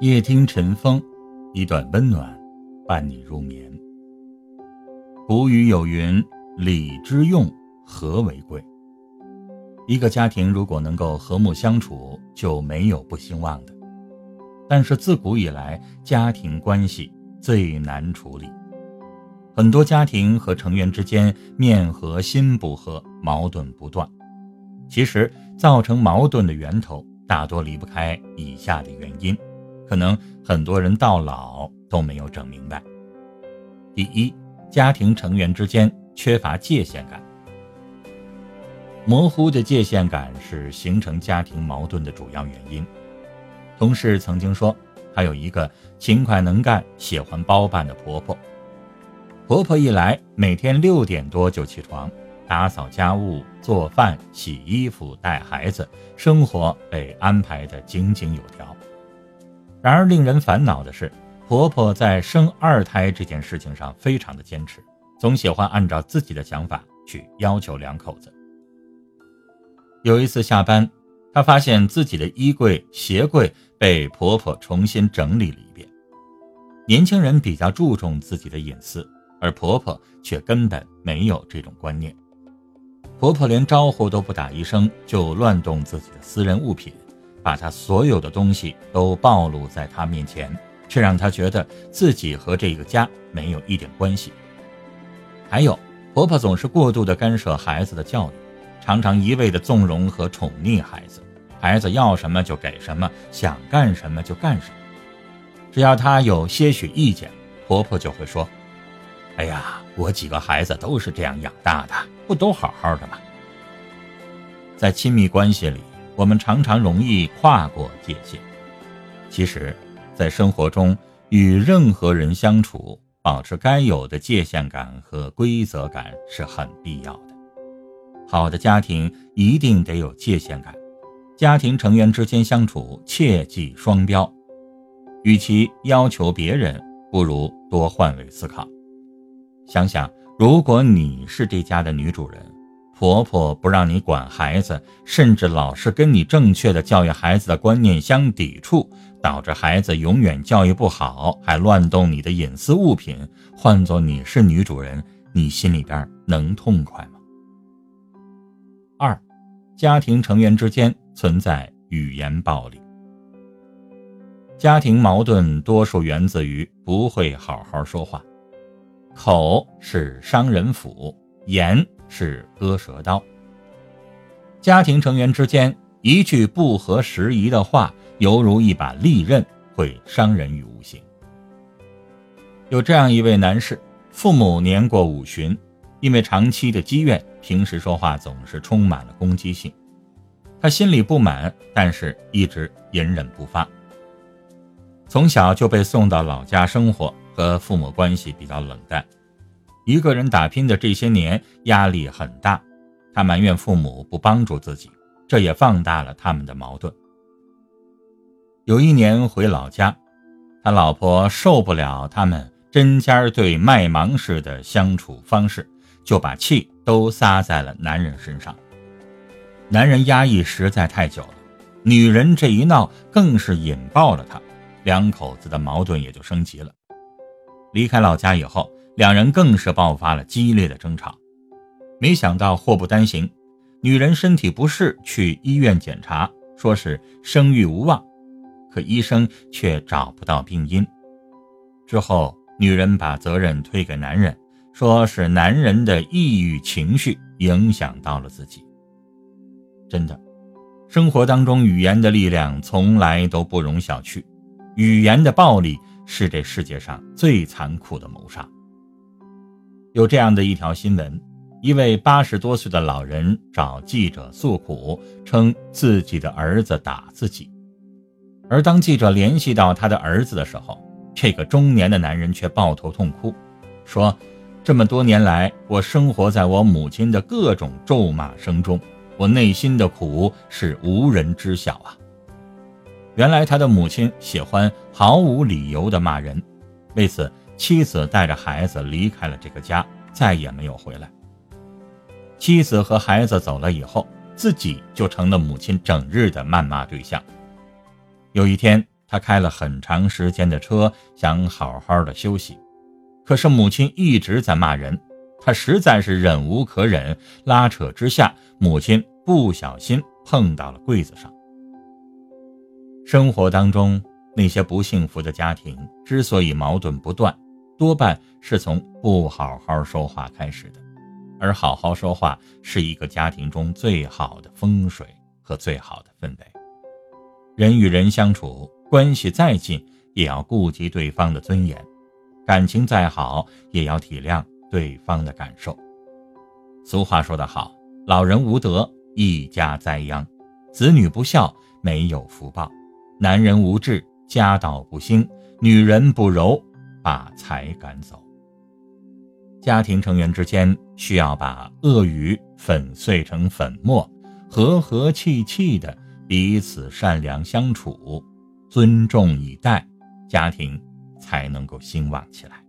夜听晨风，一段温暖伴你入眠。古语有云：“礼之用，和为贵。”一个家庭如果能够和睦相处，就没有不兴旺的。但是自古以来，家庭关系最难处理，很多家庭和成员之间面和心不和，矛盾不断。其实，造成矛盾的源头大多离不开以下的原因。可能很多人到老都没有整明白。第一，家庭成员之间缺乏界限感，模糊的界限感是形成家庭矛盾的主要原因。同事曾经说，她有一个勤快能干、喜欢包办的婆婆。婆婆一来，每天六点多就起床，打扫家务、做饭、洗衣服、带孩子，生活被安排得井井有条。然而，令人烦恼的是，婆婆在生二胎这件事情上非常的坚持，总喜欢按照自己的想法去要求两口子。有一次下班，她发现自己的衣柜、鞋柜被婆婆重新整理了一遍。年轻人比较注重自己的隐私，而婆婆却根本没有这种观念。婆婆连招呼都不打一声，就乱动自己的私人物品。把他所有的东西都暴露在他面前，却让他觉得自己和这个家没有一点关系。还有，婆婆总是过度的干涉孩子的教育，常常一味的纵容和宠溺孩子，孩子要什么就给什么，想干什么就干什么。只要他有些许意见，婆婆就会说：“哎呀，我几个孩子都是这样养大的，不都好好的吗？”在亲密关系里。我们常常容易跨过界限。其实，在生活中与任何人相处，保持该有的界限感和规则感是很必要的。好的家庭一定得有界限感，家庭成员之间相处切忌双标。与其要求别人，不如多换位思考。想想，如果你是这家的女主人。婆婆不让你管孩子，甚至老是跟你正确的教育孩子的观念相抵触，导致孩子永远教育不好，还乱动你的隐私物品。换做你是女主人，你心里边能痛快吗？二，家庭成员之间存在语言暴力。家庭矛盾多数源自于不会好好说话，口是伤人斧，言。是割舌刀。家庭成员之间一句不合时宜的话，犹如一把利刃，会伤人于无形。有这样一位男士，父母年过五旬，因为长期的积怨，平时说话总是充满了攻击性。他心里不满，但是一直隐忍不发。从小就被送到老家生活，和父母关系比较冷淡。一个人打拼的这些年，压力很大，他埋怨父母不帮助自己，这也放大了他们的矛盾。有一年回老家，他老婆受不了他们针尖对麦芒似的相处方式，就把气都撒在了男人身上。男人压抑实在太久了，女人这一闹更是引爆了他，两口子的矛盾也就升级了。离开老家以后。两人更是爆发了激烈的争吵，没想到祸不单行，女人身体不适去医院检查，说是生育无望，可医生却找不到病因。之后，女人把责任推给男人，说是男人的抑郁情绪影响到了自己。真的，生活当中语言的力量从来都不容小觑，语言的暴力是这世界上最残酷的谋杀。有这样的一条新闻：一位八十多岁的老人找记者诉苦，称自己的儿子打自己。而当记者联系到他的儿子的时候，这个中年的男人却抱头痛哭，说：“这么多年来，我生活在我母亲的各种咒骂声中，我内心的苦是无人知晓啊。”原来他的母亲喜欢毫无理由的骂人，为此。妻子带着孩子离开了这个家，再也没有回来。妻子和孩子走了以后，自己就成了母亲整日的谩骂对象。有一天，他开了很长时间的车，想好好的休息，可是母亲一直在骂人，他实在是忍无可忍，拉扯之下，母亲不小心碰到了柜子上。生活当中那些不幸福的家庭之所以矛盾不断，多半是从不好好说话开始的，而好好说话是一个家庭中最好的风水和最好的氛围。人与人相处。关系再近，也要顾及对方的尊严；感情再好，也要体谅对方的感受。俗话说得好：“老人无德，一家灾殃；子女不孝，没有福报；男人无志，家道不兴；女人不柔，把财赶走。”家庭成员之间需要把鳄鱼粉碎成粉末，和和气气的彼此善良相处。尊重以待，家庭才能够兴旺起来。